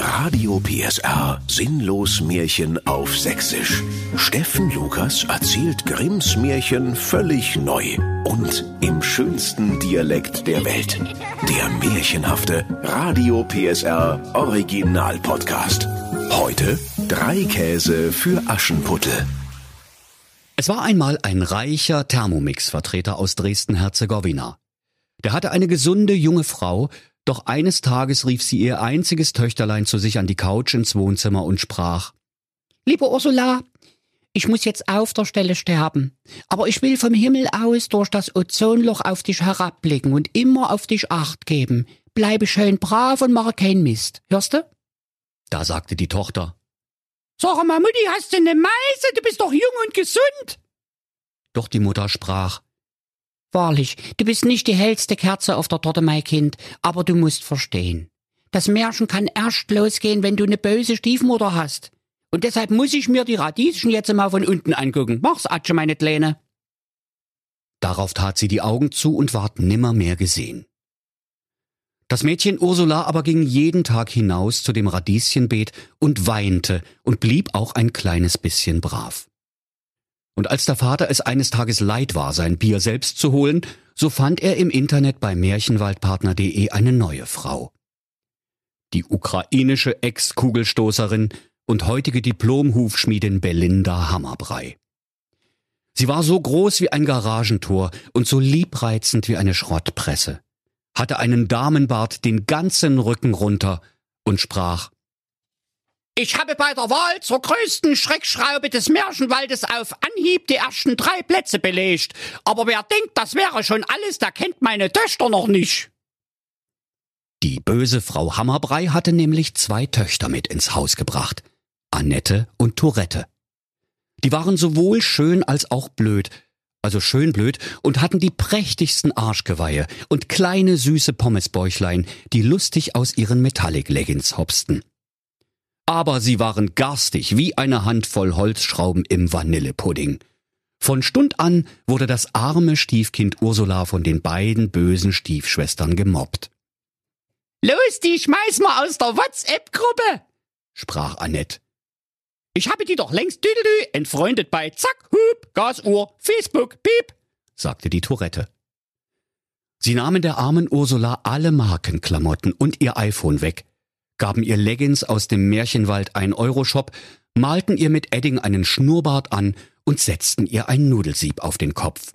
Radio PSR Sinnlos Märchen auf Sächsisch. Steffen Lukas erzählt Grimms Märchen völlig neu und im schönsten Dialekt der Welt. Der märchenhafte Radio PSR Original Podcast. Heute drei Käse für Aschenputtel. Es war einmal ein reicher Thermomix-Vertreter aus Dresden-Herzegowina. Der hatte eine gesunde junge Frau, doch eines Tages rief sie ihr einziges Töchterlein zu sich an die Couch ins Wohnzimmer und sprach Liebe Ursula, ich muss jetzt auf der Stelle sterben, aber ich will vom Himmel aus durch das Ozonloch auf dich herabblicken und immer auf dich acht geben. Bleibe schön brav und mache keinen Mist. Hörst du? Da sagte die Tochter Sag mal, Mutti, hast du ne Meise? Du bist doch jung und gesund. Doch die Mutter sprach Wahrlich, du bist nicht die hellste Kerze auf der Torte, mein Kind, aber du musst verstehen. Das Märchen kann erst losgehen, wenn du eine böse Stiefmutter hast. Und deshalb muss ich mir die Radieschen jetzt mal von unten angucken. Mach's, Atsche, meine Kleine. Darauf tat sie die Augen zu und ward nimmermehr gesehen. Das Mädchen Ursula aber ging jeden Tag hinaus zu dem Radieschenbeet und weinte und blieb auch ein kleines bisschen brav. Und als der Vater es eines Tages leid war, sein Bier selbst zu holen, so fand er im Internet bei märchenwaldpartner.de eine neue Frau. Die ukrainische Ex-Kugelstoßerin und heutige Diplom-Hufschmiedin Belinda Hammerbrei. Sie war so groß wie ein Garagentor und so liebreizend wie eine Schrottpresse, hatte einen Damenbart den ganzen Rücken runter und sprach ich habe bei der Wahl zur größten Schreckschraube des Märchenwaldes auf Anhieb die ersten drei Plätze belegt. Aber wer denkt, das wäre schon alles, der kennt meine Töchter noch nicht. Die böse Frau Hammerbrei hatte nämlich zwei Töchter mit ins Haus gebracht. Annette und Tourette. Die waren sowohl schön als auch blöd, also schön blöd, und hatten die prächtigsten Arschgeweihe und kleine süße Pommesbäuchlein, die lustig aus ihren Metallic-Leggings hopsten aber sie waren garstig wie eine Handvoll Holzschrauben im Vanillepudding. Von Stund an wurde das arme Stiefkind Ursula von den beiden bösen Stiefschwestern gemobbt. Los, die schmeiß mal aus der WhatsApp-Gruppe, sprach Annette. Ich habe die doch längst düdelü entfreundet bei Zack, Hup, Gasuhr, Facebook, Piep, sagte die Tourette. Sie nahmen der armen Ursula alle Markenklamotten und ihr iPhone weg, gaben ihr Leggings aus dem Märchenwald ein Euroshop, malten ihr mit Edding einen Schnurrbart an und setzten ihr ein Nudelsieb auf den Kopf.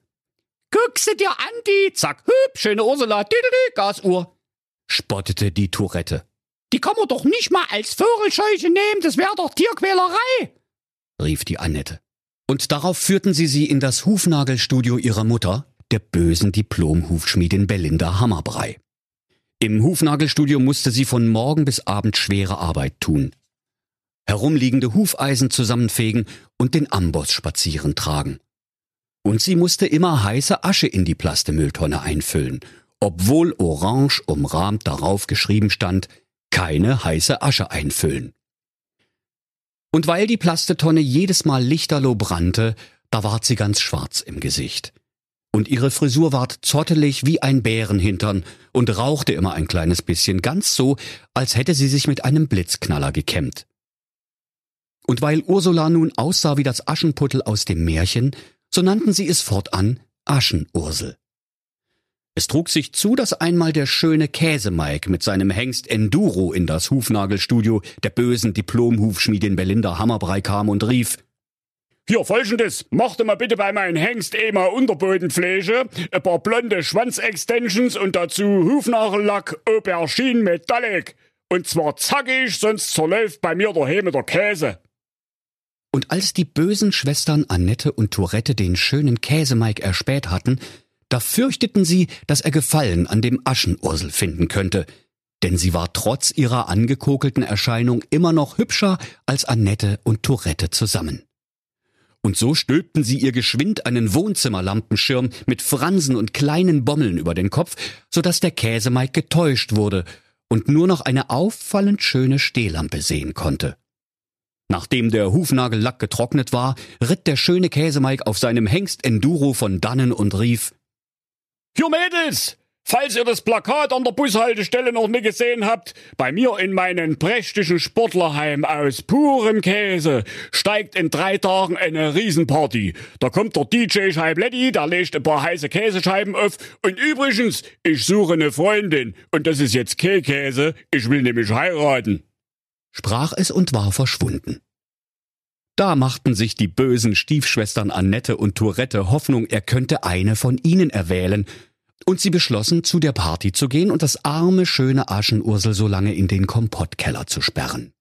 Guck sie dir an, die, zack, hüb, schöne Ursula, düdelü, Gasuhr, spottete die Tourette. Die kann man doch nicht mal als Vogelscheuche nehmen, das wäre doch Tierquälerei, rief die Annette. Und darauf führten sie sie in das Hufnagelstudio ihrer Mutter, der bösen Diplom-Hufschmiedin Belinda Hammerbrei. Im Hufnagelstudio musste sie von morgen bis abend schwere Arbeit tun. Herumliegende Hufeisen zusammenfegen und den Amboss spazieren tragen. Und sie musste immer heiße Asche in die Plastemülltonne einfüllen, obwohl orange umrahmt darauf geschrieben stand, keine heiße Asche einfüllen. Und weil die Plastetonne jedes Mal lichterloh brannte, da ward sie ganz schwarz im Gesicht und ihre Frisur ward zottelig wie ein Bärenhintern und rauchte immer ein kleines bisschen, ganz so, als hätte sie sich mit einem Blitzknaller gekämmt. Und weil Ursula nun aussah wie das Aschenputtel aus dem Märchen, so nannten sie es fortan Aschenursel. Es trug sich zu, dass einmal der schöne Käsemike mit seinem Hengst Enduro in das Hufnagelstudio der bösen Diplom-Hufschmiedin Belinda Hammerbrei kam und rief, hier folgendes, machte mal bitte bei meinem Hengst EMA Unterbodenpflege, ein paar blonde Schwanzextensions und dazu Hufnagellack Aubergine Metallic. Und zwar zackig, sonst zerläuft bei mir der Heme der Käse. Und als die bösen Schwestern Annette und Tourette den schönen Käsemike erspäht hatten, da fürchteten sie, dass er Gefallen an dem Aschenursel finden könnte, denn sie war trotz ihrer angekokelten Erscheinung immer noch hübscher als Annette und Tourette zusammen. Und so stülpten sie ihr geschwind einen Wohnzimmerlampenschirm mit Fransen und kleinen Bommeln über den Kopf, so dass der Käsemeig getäuscht wurde und nur noch eine auffallend schöne Stehlampe sehen konnte. Nachdem der Hufnagellack getrocknet war, ritt der schöne Käsemeig auf seinem Hengst Enduro von dannen und rief Hier Mädels! Falls ihr das Plakat an der Bushaltestelle noch nicht gesehen habt, bei mir in meinem prächtigen Sportlerheim aus purem Käse steigt in drei Tagen eine Riesenparty. Da kommt der DJ Scheibletti, der legt ein paar heiße Käsescheiben auf. Und übrigens, ich suche eine Freundin. Und das ist jetzt kein Käse, ich will nämlich heiraten. Sprach es und war verschwunden. Da machten sich die bösen Stiefschwestern Annette und Tourette Hoffnung, er könnte eine von ihnen erwählen, und sie beschlossen, zu der Party zu gehen und das arme, schöne Aschenursel so lange in den Kompottkeller zu sperren.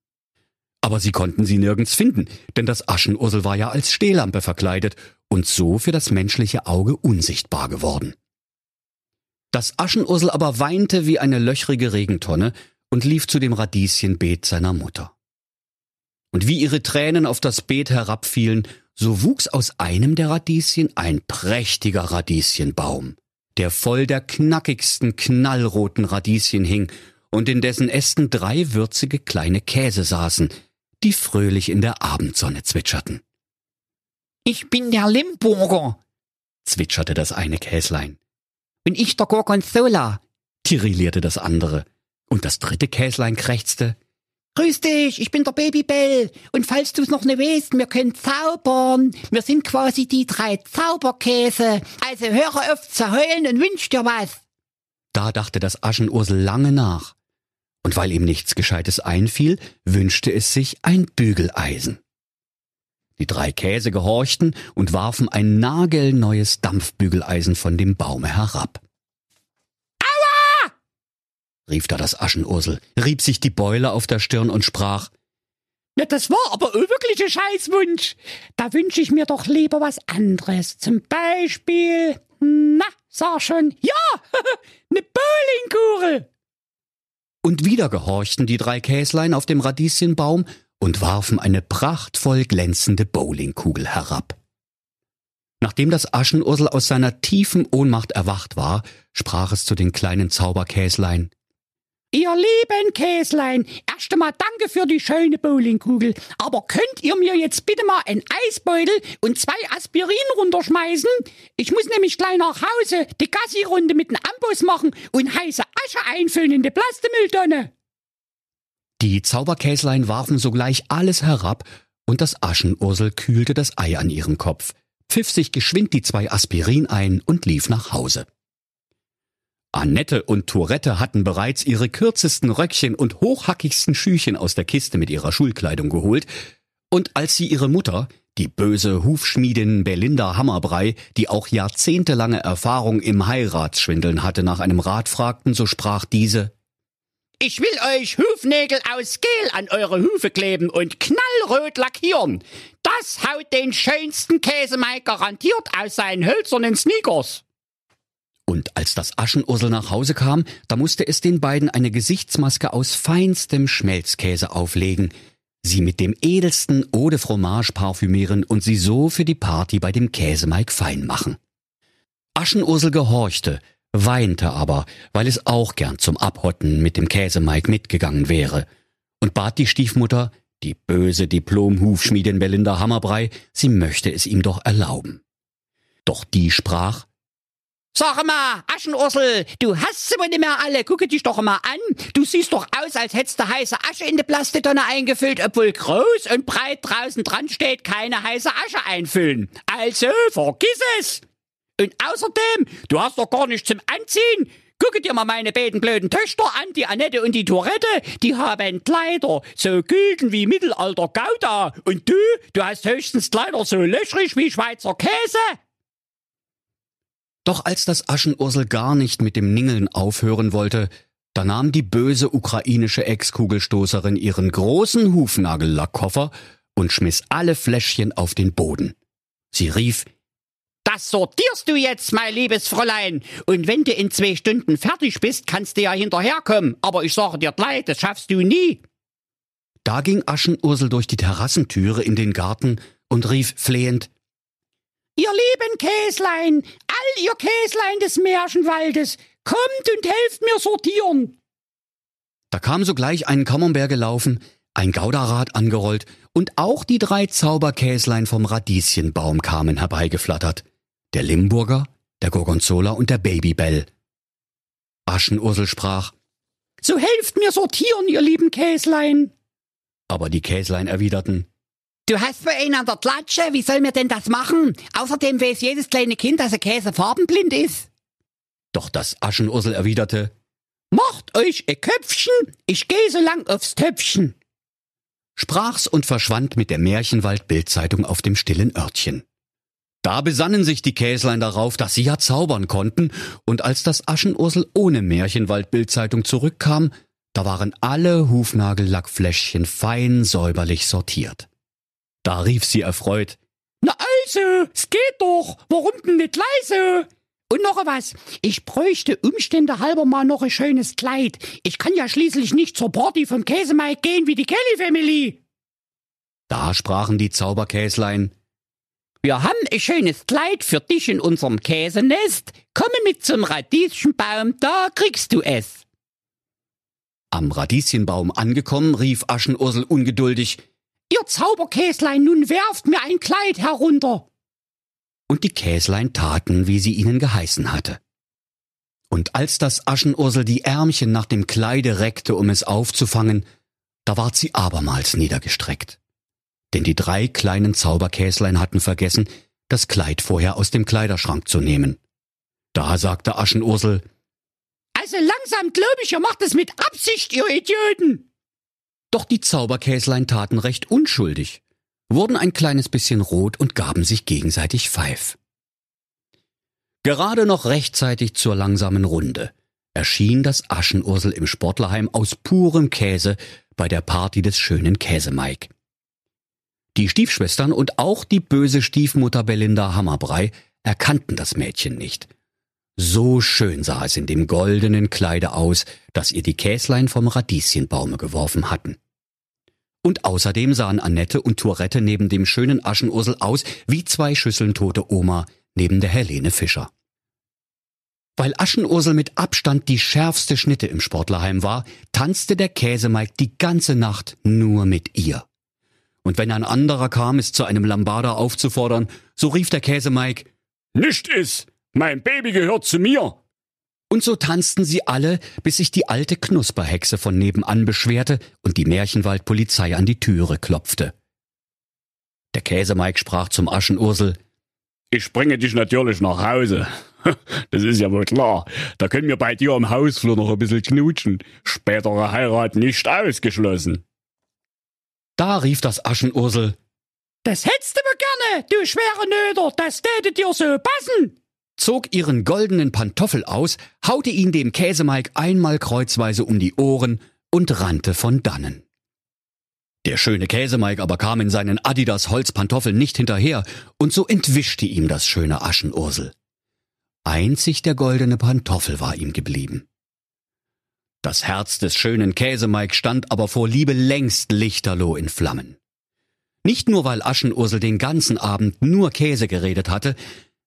Aber sie konnten sie nirgends finden, denn das Aschenursel war ja als Stehlampe verkleidet und so für das menschliche Auge unsichtbar geworden. Das Aschenursel aber weinte wie eine löchrige Regentonne und lief zu dem Radieschenbeet seiner Mutter. Und wie ihre Tränen auf das Beet herabfielen, so wuchs aus einem der Radieschen ein prächtiger Radieschenbaum der voll der knackigsten knallroten Radieschen hing und in dessen Ästen drei würzige kleine Käse saßen, die fröhlich in der Abendsonne zwitscherten. Ich bin der Limburger, zwitscherte das eine Käslein. Und ich der Gorgonzola, tirillierte das andere. Und das dritte Käslein krächzte. Grüß dich, ich bin der Babybell. Und falls du's noch nicht weißt, wir können zaubern. Wir sind quasi die drei Zauberkäse. Also höre auf zu heulen und wünsch dir was. Da dachte das Aschenursel lange nach. Und weil ihm nichts Gescheites einfiel, wünschte es sich ein Bügeleisen. Die drei Käse gehorchten und warfen ein nagelneues Dampfbügeleisen von dem Baume herab rief da das Aschenursel, rieb sich die Beule auf der Stirn und sprach, na, das war aber wirklich ein Scheißwunsch. Da wünsche ich mir doch lieber was anderes. Zum Beispiel, na, sag schon, ja, ne Bowlingkugel. Und wieder gehorchten die drei Käslein auf dem Radieschenbaum und warfen eine prachtvoll glänzende Bowlingkugel herab. Nachdem das Aschenursel aus seiner tiefen Ohnmacht erwacht war, sprach es zu den kleinen Zauberkäslein. Ihr lieben Käslein, erst einmal danke für die schöne Bowlingkugel. Aber könnt ihr mir jetzt bitte mal einen Eisbeutel und zwei Aspirin runterschmeißen? Ich muss nämlich gleich nach Hause die Gassi-Runde mit dem Ambus machen und heiße Asche einfüllen in die Plastemülltonne. Die Zauberkäslein warfen sogleich alles herab und das Aschenursel kühlte das Ei an ihrem Kopf, pfiff sich geschwind die zwei Aspirin ein und lief nach Hause. Annette und Tourette hatten bereits ihre kürzesten Röckchen und hochhackigsten Schüchen aus der Kiste mit ihrer Schulkleidung geholt, und als sie ihre Mutter, die böse Hufschmiedin Belinda Hammerbrei, die auch jahrzehntelange Erfahrung im Heiratsschwindeln hatte, nach einem Rat fragten, so sprach diese Ich will euch Hufnägel aus Gel an eure Hufe kleben und knallrot lackieren. Das haut den schönsten Käsemei garantiert aus seinen hölzernen Sneakers. Und als das Aschenursel nach Hause kam, da musste es den beiden eine Gesichtsmaske aus feinstem Schmelzkäse auflegen, sie mit dem edelsten Eau de Fromage parfümieren und sie so für die Party bei dem Käsemeig fein machen. Aschenursel gehorchte, weinte aber, weil es auch gern zum Abhotten mit dem Käsemeig mitgegangen wäre, und bat die Stiefmutter, die böse Diplom-Hufschmiedin Belinda Hammerbrei, sie möchte es ihm doch erlauben. Doch die sprach, Sag mal, Aschenursel, du hast sie wohl nicht mehr alle. Gucke dich doch mal an. Du siehst doch aus, als hättest du heiße Asche in die Plastitonne eingefüllt, obwohl groß und breit draußen dran steht, keine heiße Asche einfüllen. Also, vergiss es. Und außerdem, du hast doch gar nichts zum Anziehen. Gucke dir mal meine beiden blöden Töchter an, die Annette und die Tourette. Die haben Kleider so gülden wie Mittelalter Gouda. Und du, du hast höchstens Kleider so löchrig wie Schweizer Käse. Doch als das Aschenursel gar nicht mit dem Ningeln aufhören wollte, da nahm die böse ukrainische Ex-Kugelstoßerin ihren großen Hufnagellackkoffer und schmiss alle Fläschchen auf den Boden. Sie rief, das sortierst du jetzt, mein liebes Fräulein. Und wenn du in zwei Stunden fertig bist, kannst du ja hinterherkommen. Aber ich sage dir gleich, das schaffst du nie. Da ging Aschenursel durch die Terrassentüre in den Garten und rief flehend, Ihr lieben Käslein, all ihr Käslein des Märchenwaldes, kommt und helft mir sortieren. Da kam sogleich ein Camembert gelaufen, ein Gauderrad angerollt und auch die drei Zauberkäslein vom Radieschenbaum kamen herbeigeflattert. Der Limburger, der Gorgonzola und der Babybell. Aschenursel sprach, So helft mir sortieren, ihr lieben Käslein. aber die Käslein erwiderten, Du hast wohl einen an der Klatsche, wie soll mir denn das machen? Außerdem weiß jedes kleine Kind, dass er Käse farbenblind ist. doch das Aschenursel erwiderte, Macht euch ein Köpfchen, ich gehe so lang aufs Töpfchen. sprach's und verschwand mit der Märchenwald-Bildzeitung auf dem stillen Örtchen. Da besannen sich die Käslein darauf, dass sie ja zaubern konnten, und als das Aschenursel ohne Märchenwald-Bildzeitung zurückkam, da waren alle Hufnagellackfläschchen fein säuberlich sortiert. Da rief sie erfreut, Na also, es geht doch, warum denn nicht leise? Und noch was, ich bräuchte Umstände halber mal noch ein schönes Kleid. Ich kann ja schließlich nicht zur Party vom Käsemike gehen wie die Kelly Family. da sprachen die Zauberkäslein, Wir haben ein schönes Kleid für dich in unserem Käsenest. Komme mit zum Radieschenbaum, da kriegst du es. Am Radieschenbaum angekommen, rief Aschenursel ungeduldig, Ihr Zauberkäslein, nun werft mir ein Kleid herunter. und die Käslein taten, wie sie ihnen geheißen hatte. Und als das Aschenursel die Ärmchen nach dem Kleide reckte, um es aufzufangen, da ward sie abermals niedergestreckt. Denn die drei kleinen Zauberkäslein hatten vergessen, das Kleid vorher aus dem Kleiderschrank zu nehmen. Da sagte Aschenursel, Also langsam glaub ich, ihr macht es mit Absicht, ihr Idioten. Doch die Zauberkäslein taten recht unschuldig, wurden ein kleines bisschen rot und gaben sich gegenseitig Pfeif. Gerade noch rechtzeitig zur langsamen Runde erschien das Aschenursel im Sportlerheim aus purem Käse bei der Party des schönen Käsemike. Die Stiefschwestern und auch die böse Stiefmutter Belinda Hammerbrei erkannten das Mädchen nicht. So schön sah es in dem goldenen Kleide aus, das ihr die Käslein vom Radieschenbaume geworfen hatten. Und außerdem sahen Annette und Tourette neben dem schönen Aschenursel aus wie zwei Schüsseln tote Oma neben der Helene Fischer. Weil Aschenursel mit Abstand die schärfste Schnitte im Sportlerheim war, tanzte der Käsemike die ganze Nacht nur mit ihr. Und wenn ein anderer kam, es zu einem Lambada aufzufordern, so rief der Käsemike, Nicht is! Mein Baby gehört zu mir! Und so tanzten sie alle, bis sich die alte Knusperhexe von nebenan beschwerte und die Märchenwaldpolizei an die Türe klopfte. Der Käsemike sprach zum Aschenursel, Ich bringe dich natürlich nach Hause. Das ist ja wohl klar. Da können wir bei dir im Hausflur noch ein bisschen knutschen. Spätere Heirat nicht ausgeschlossen. da rief das Aschenursel, Das hättest du mir gerne, du schwere Nöder, das täte dir so passen. Zog ihren goldenen Pantoffel aus, haute ihn dem Käsemike einmal kreuzweise um die Ohren und rannte von dannen. Der schöne Käsemike aber kam in seinen Adidas Holzpantoffeln nicht hinterher, und so entwischte ihm das schöne Aschenursel. Einzig der goldene Pantoffel war ihm geblieben. Das Herz des schönen Käsemike stand aber vor Liebe längst lichterloh in Flammen. Nicht nur, weil Aschenursel den ganzen Abend nur Käse geredet hatte,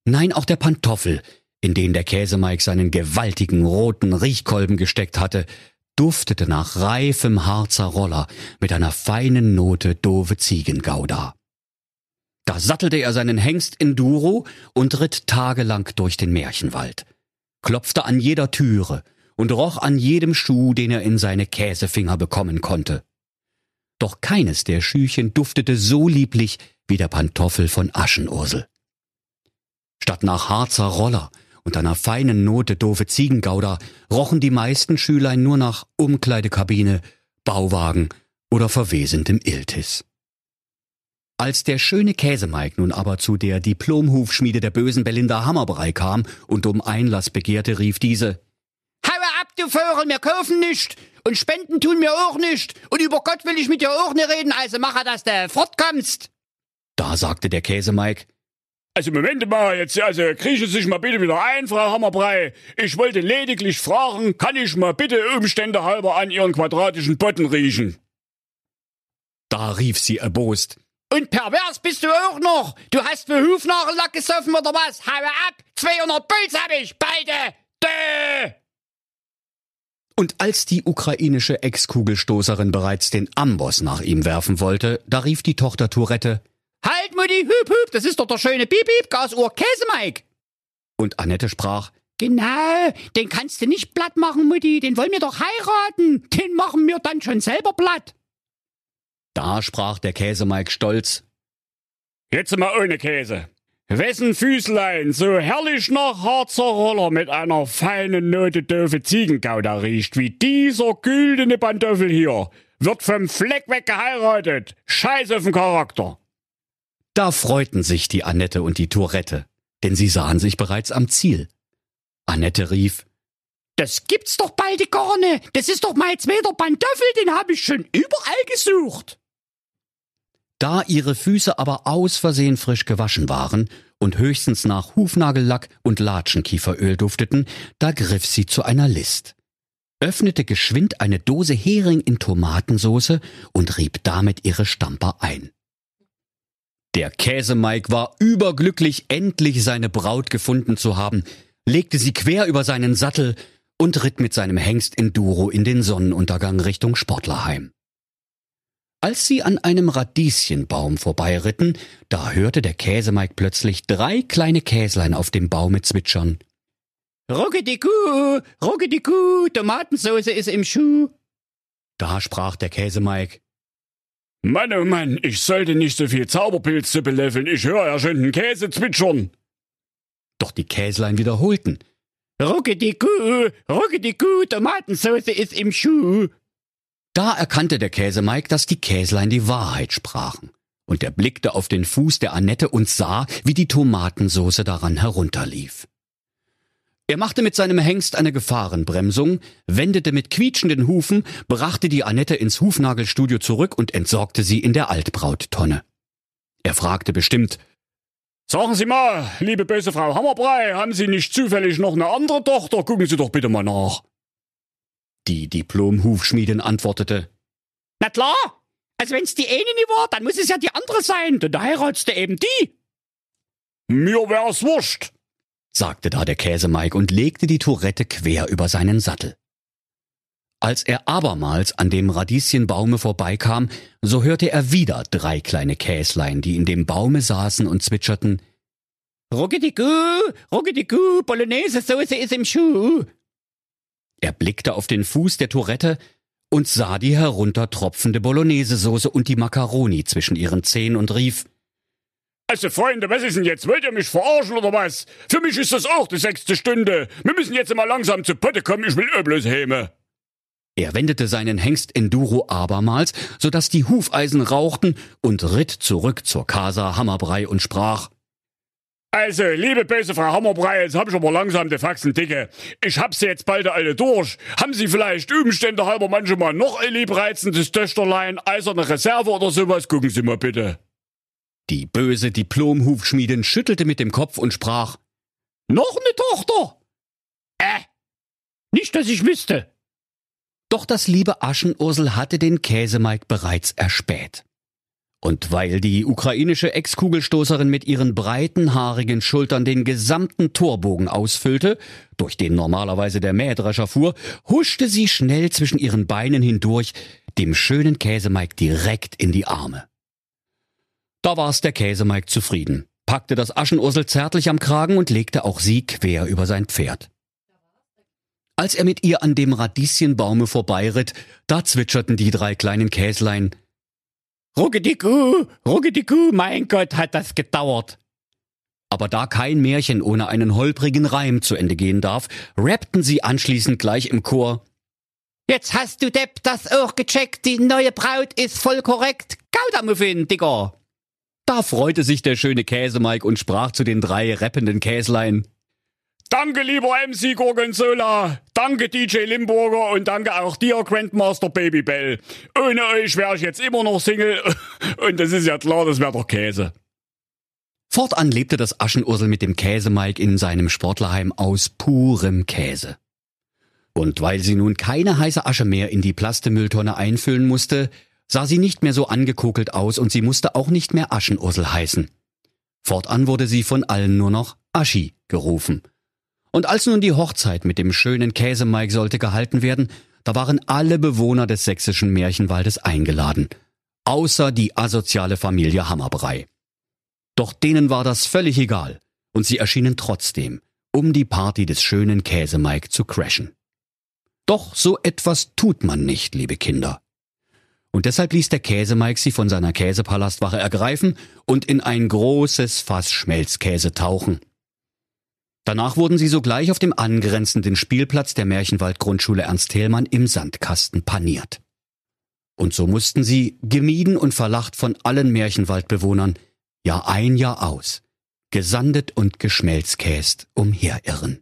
nein, auch der Pantoffel, in den der Käsemike seinen gewaltigen roten Riechkolben gesteckt hatte, duftete nach reifem Harzer Roller mit einer feinen Note dove Ziegengouda. Da sattelte er seinen Hengst Enduro und ritt tagelang durch den Märchenwald, klopfte an jeder Türe und roch an jedem Schuh, den er in seine Käsefinger bekommen konnte. Doch keines der Schüchen duftete so lieblich wie der Pantoffel von Aschenursel. Statt nach Harzer Roller und einer feinen Note doofe Ziegengouda rochen die meisten Schülein nur nach Umkleidekabine, Bauwagen oder verwesendem Iltis. Als der schöne Käsemike nun aber zu der Diplomhufschmiede der bösen Belinda Hammerbrei kam und um Einlass begehrte, rief diese, Haue ab, du Vögel, wir kaufen nicht. Und Spenden tun mir auch nicht. Und über Gott will ich mit dir auch nicht reden, also mache, dass du fortkommst. da sagte der Käsemike, Also Moment mal, jetzt also kriechen Sie sich mal bitte wieder ein, Frau Hammerbrei. Ich wollte lediglich fragen, kann ich mal bitte Umstände halber an Ihren quadratischen Botten riechen? da rief sie erbost, Und pervers bist du auch noch. Du hast für Hufnagellack gesoffen oder was? Haue ab. 200 Puls hab ich. Beide. Dö. Und als die ukrainische Ex-Kugelstoßerin bereits den Amboss nach ihm werfen wollte, da rief die Tochter Tourette, Mutti, hüp, hüp. Das ist doch der schöne Piep, Piep, Gasuhr, Käsemike. und Annette sprach, Genau, den kannst du nicht platt machen, Mutti, den wollen wir doch heiraten, den machen wir dann schon selber platt. Da sprach der Käsemike stolz. Jetzt mal ohne Käse. Wessen Füßlein so herrlich nach Harzer Roller mit einer feinen Note doofe Ziegengouda riecht, wie dieser güldene Pantoffel hier, wird vom Fleck weg geheiratet. Scheiß auf den Charakter. Da freuten sich die Annette und die Tourette, denn sie sahen sich bereits am Ziel. Annette rief, Das gibt's doch bald gar nicht. Das ist doch mein zweiter Pantoffel, den hab ich schon überall gesucht. Da ihre Füße aber aus Versehen frisch gewaschen waren und höchstens nach Hufnagellack und Latschenkieferöl dufteten, da griff sie zu einer List, öffnete geschwind eine Dose Hering in Tomatensoße und rieb damit ihre Stamper ein. Der Käsemike war überglücklich, endlich seine Braut gefunden zu haben, legte sie quer über seinen Sattel und ritt mit seinem Hengst Enduro in den Sonnenuntergang Richtung Sportlerheim. Als sie an einem Radieschenbaum vorbeiritten, da hörte der Käsemike plötzlich drei kleine Käslein auf dem Baume zwitschern. Ruckediku, Ruckediku, Tomatensauce ist im Schuh. Da sprach der Käsemike. Mann, oh Mann, ich sollte nicht so viel Zauberpilze beläffeln. Ich höre ja schon den Käse zwitschern. Doch die Käslein wiederholten. Ruckediku, Ruckediku, Tomatensauce ist im Schuh. Da erkannte der Käsemike, dass die Käslein die Wahrheit sprachen. Und er blickte auf den Fuß der Annette und sah, wie die Tomatensoße daran herunterlief. Er machte mit seinem Hengst eine Gefahrenbremsung, wendete mit quietschenden Hufen, brachte die Annette ins Hufnagelstudio zurück und entsorgte sie in der Altbrauttonne. Er fragte bestimmt, Sagen Sie mal, liebe böse Frau Hammerbrei, haben Sie nicht zufällig noch eine andere Tochter? Gucken Sie doch bitte mal nach. Die Diplom-Hufschmiedin antwortete, Na klar, also wenn's die eine nie war, dann muss es ja die andere sein, denn da heiratst du eben die. Mir wär's wurscht. Sagte da der Käsemike und legte die Tourette quer über seinen Sattel. Als er abermals an dem Radieschenbaume vorbeikam, so hörte er wieder drei kleine Käslein, die in dem Baume saßen und zwitscherten, Ruckediku, Ruckediku, Bolognese-Soße ist im Schuh. Er blickte auf den Fuß der Tourette und sah die heruntertropfende Bolognese-Soße und die Makaroni zwischen ihren Zehen und rief, Also Freunde, was ist denn jetzt? Wollt ihr mich verarschen oder was? Für mich ist das auch die sechste Stunde. Wir müssen jetzt mal langsam zu Potte kommen, ich will auch bloß Häme. Er wendete seinen Hengst Enduro abermals, so dass die Hufeisen rauchten und ritt zurück zur Casa Hammerbrei und sprach, Also, liebe böse Frau Hammerbrei, jetzt hab ich aber langsam die Faxen dicke. Ich hab sie jetzt bald alle durch. Haben Sie vielleicht Umstände halber manchmal noch ein liebreizendes Töchterlein, eiserne Reserve oder sowas? Gucken Sie mal bitte. Die böse Diplom-Hufschmiedin schüttelte mit dem Kopf und sprach, Noch eine Tochter? Äh, nicht, dass ich wüsste. Doch das liebe Aschenursel hatte den Käsemike bereits erspäht. Und weil die ukrainische Ex-Kugelstoßerin mit ihren breiten, haarigen Schultern den gesamten Torbogen ausfüllte, durch den normalerweise der Mähdrescher fuhr, huschte sie schnell zwischen ihren Beinen hindurch, dem schönen Käsemike direkt in die Arme. Da war's der Käsemike zufrieden, packte das Aschenursel zärtlich am Kragen und legte auch sie quer über sein Pferd. Als er mit ihr an dem Radieschenbaume vorbeiritt, da zwitscherten die drei kleinen Käslein. Ruckediku, Ruckediku, mein Gott, hat das gedauert. Aber da kein Märchen ohne einen holprigen Reim zu Ende gehen darf, rappten sie anschließend gleich im Chor. Jetzt hast du Depp das auch gecheckt, die neue Braut ist voll korrekt. Gouda-Muffin, Digga. Da freute sich der schöne Käsemike und sprach zu den drei rappenden Käslein. Danke, lieber MC Gorgonzola. Danke, DJ Limburger und danke auch dir, Grandmaster Babybell. Ohne euch wäre ich jetzt immer noch Single. Und das ist ja klar, das wäre doch Käse. Fortan lebte das Aschenursel mit dem Käsemike in seinem Sportlerheim aus purem Käse. Und weil sie nun keine heiße Asche mehr in die Plastemülltonne einfüllen musste, sah sie nicht mehr so angekokelt aus und sie musste auch nicht mehr Aschenursel heißen. Fortan wurde sie von allen nur noch Aschi gerufen. Und als nun die Hochzeit mit dem schönen Käsemike sollte gehalten werden, da waren alle Bewohner des sächsischen Märchenwaldes eingeladen. Außer die asoziale Familie Hammerbrei. Doch denen war das völlig egal, und sie erschienen trotzdem, um die Party des schönen Käsemike zu crashen. Doch so etwas tut man nicht, liebe Kinder. Und deshalb ließ der Käsemike sie von seiner Käsepalastwache ergreifen und in ein großes Fass Schmelzkäse tauchen. Danach wurden sie sogleich auf dem angrenzenden Spielplatz der Märchenwald-Grundschule Ernst Thälmann im Sandkasten paniert. Und so mussten sie, gemieden und verlacht von allen Märchenwaldbewohnern, Jahr ein, Jahr aus, gesandet und geschmelzkäst umherirren.